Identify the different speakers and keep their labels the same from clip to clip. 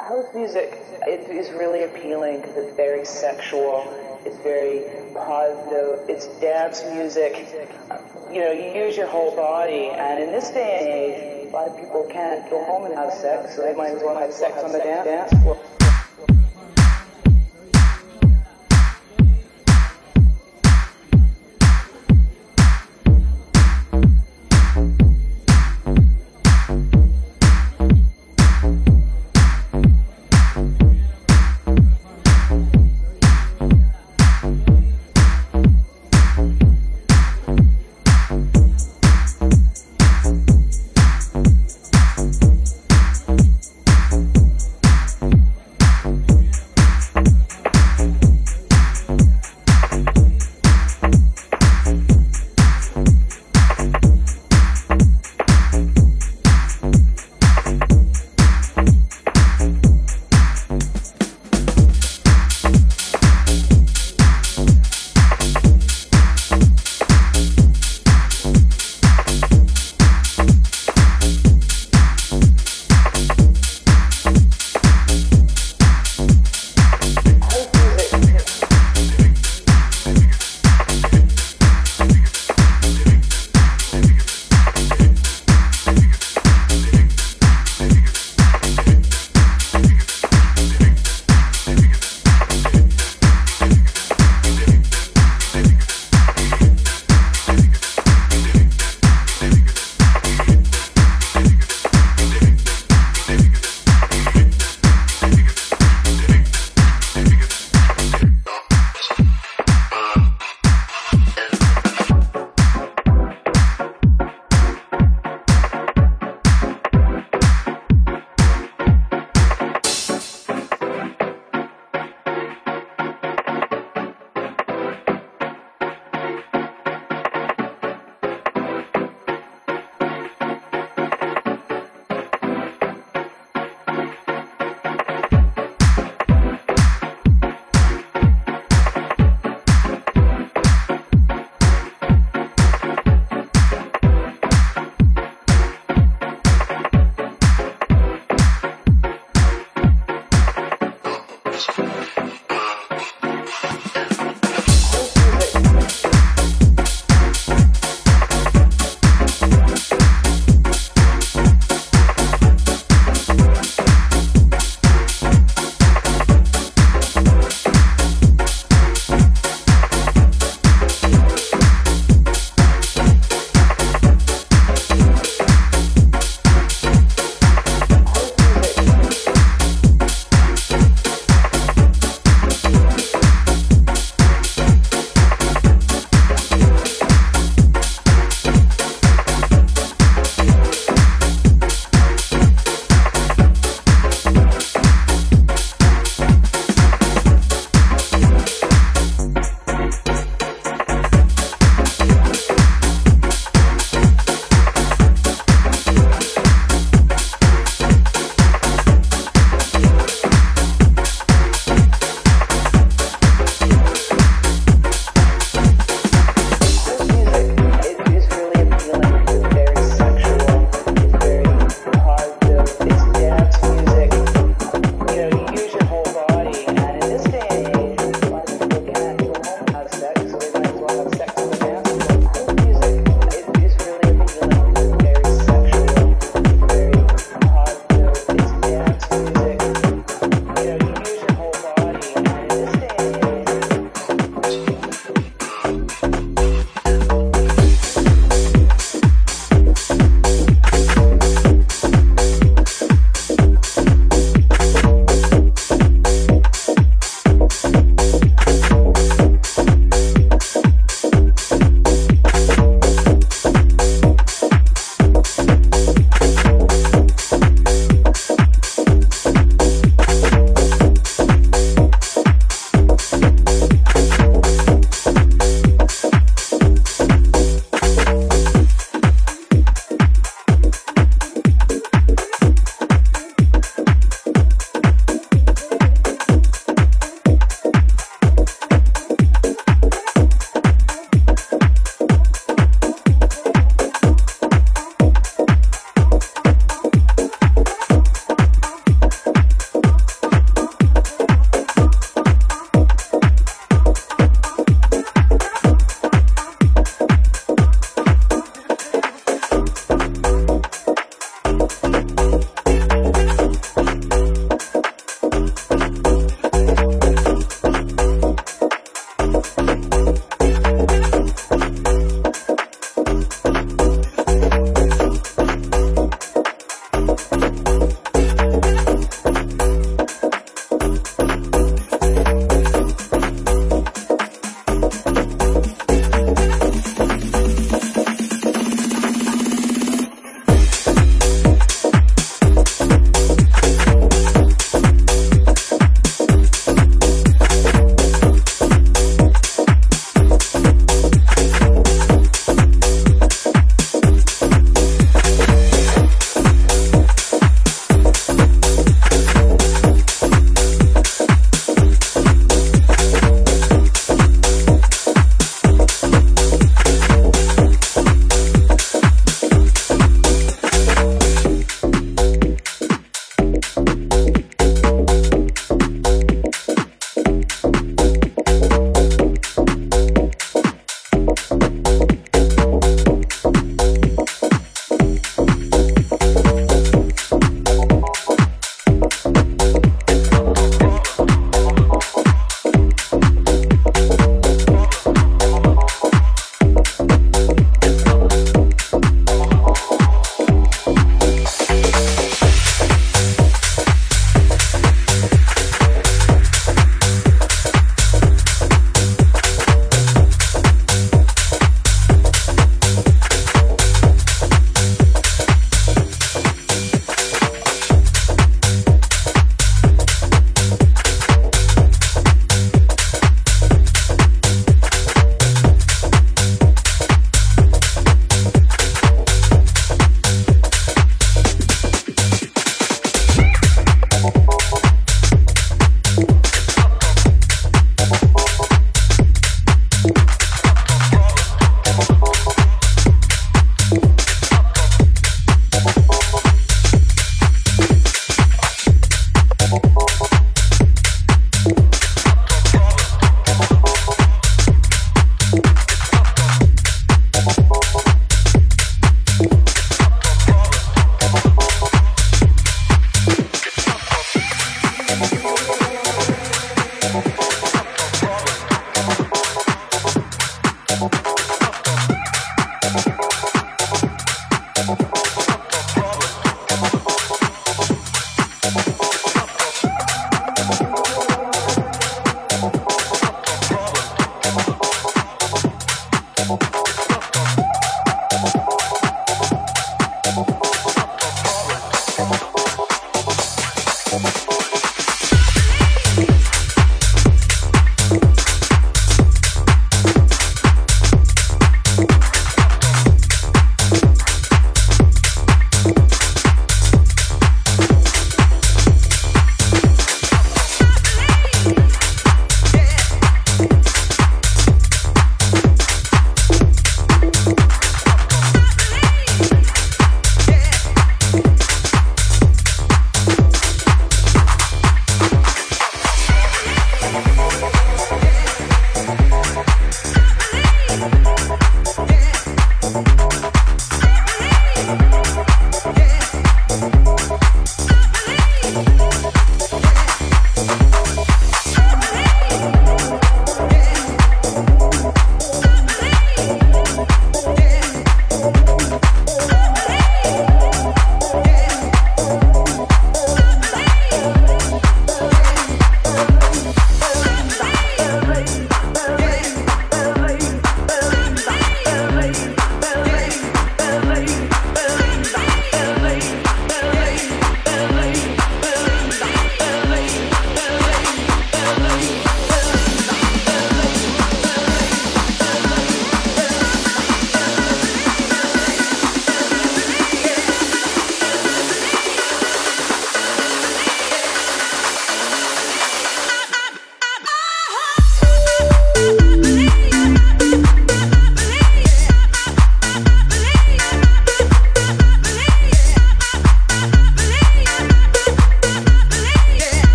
Speaker 1: House music it is really appealing because it's very sexual. It's very positive. It's dance music. You know, you use your whole body, and in this day and age, a lot of people can't go home and have sex, so they might as well have sex on the dance floor.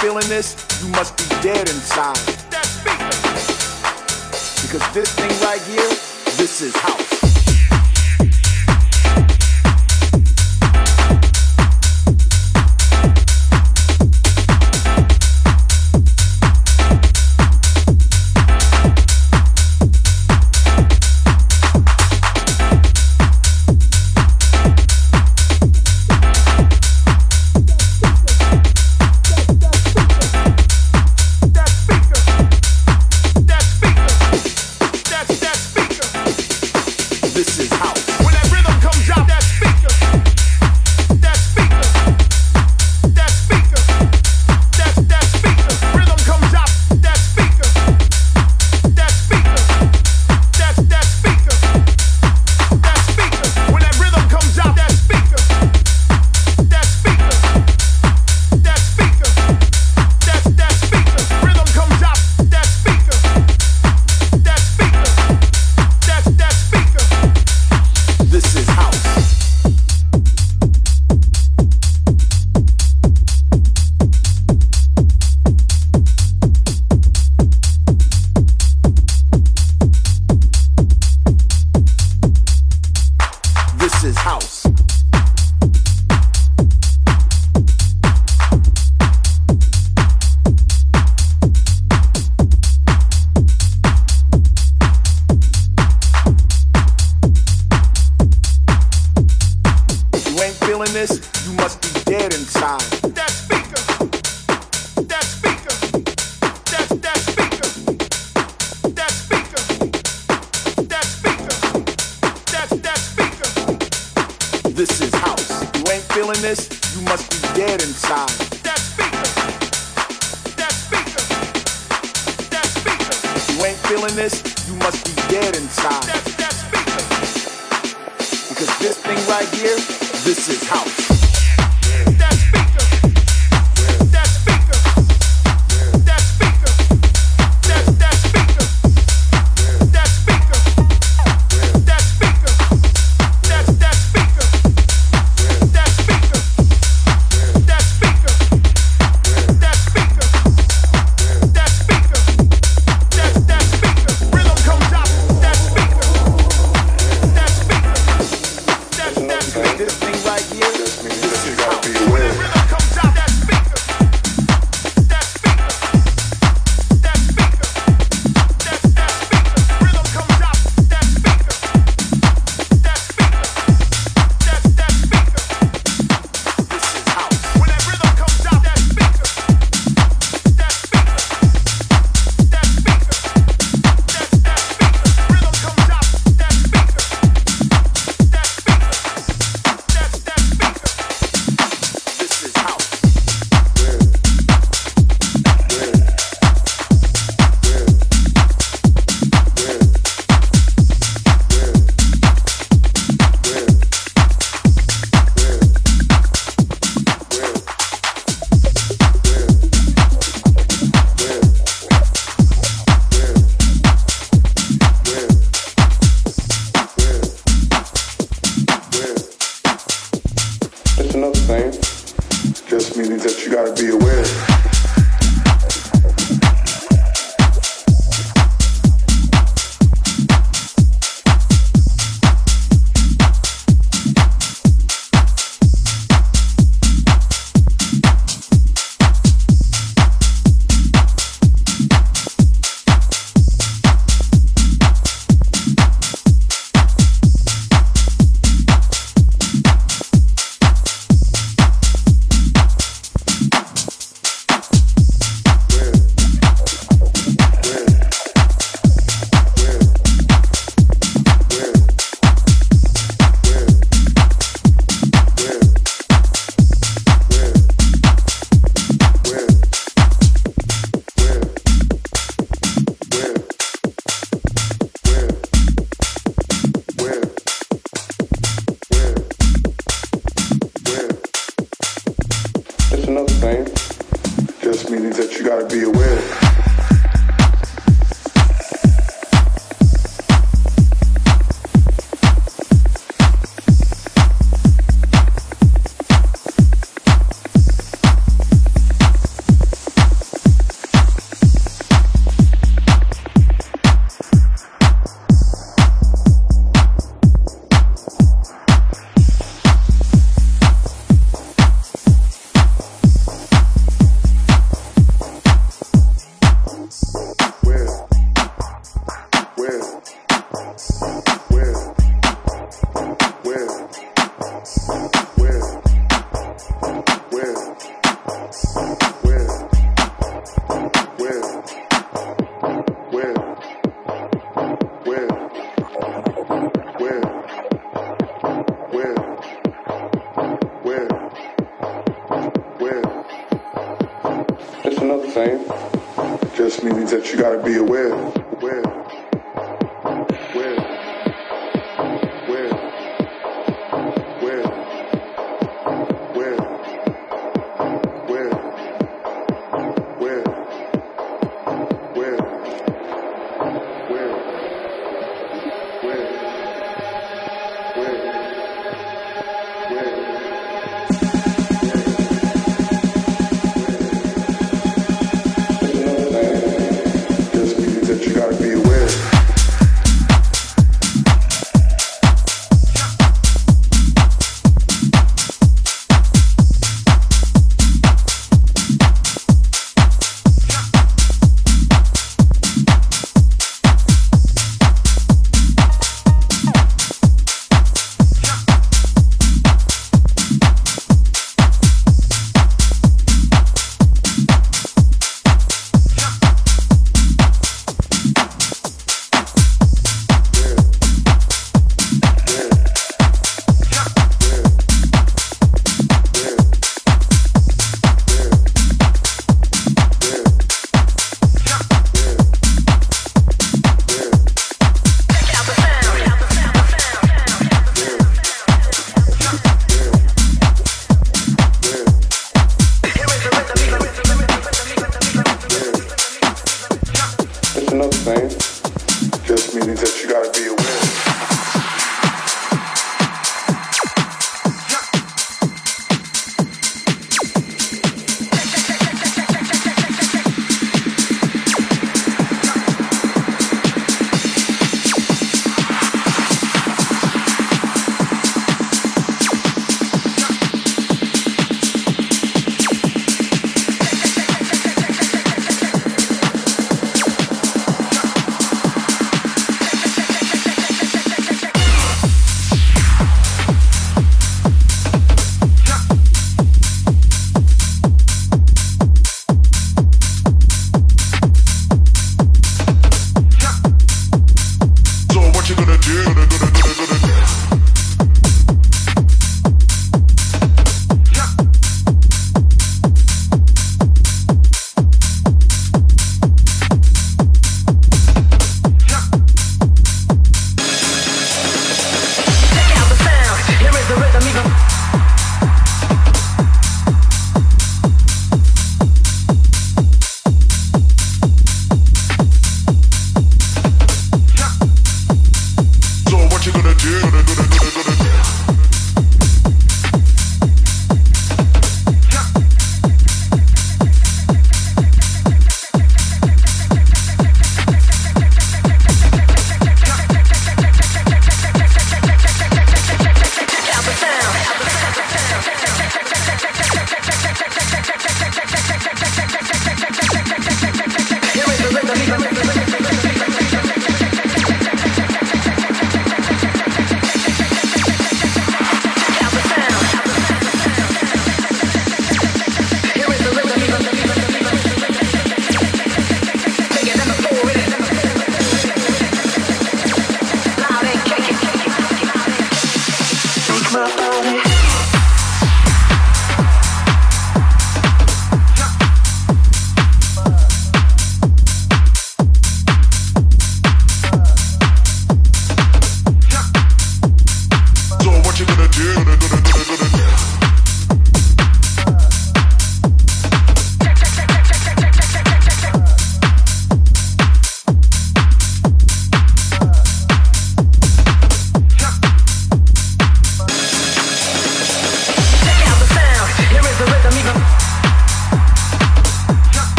Speaker 2: feeling this, you must be dead inside. Because this thing right here, this is house.
Speaker 3: just meaning that you gotta be aware.
Speaker 4: got to be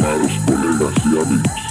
Speaker 5: para colegas e amigos.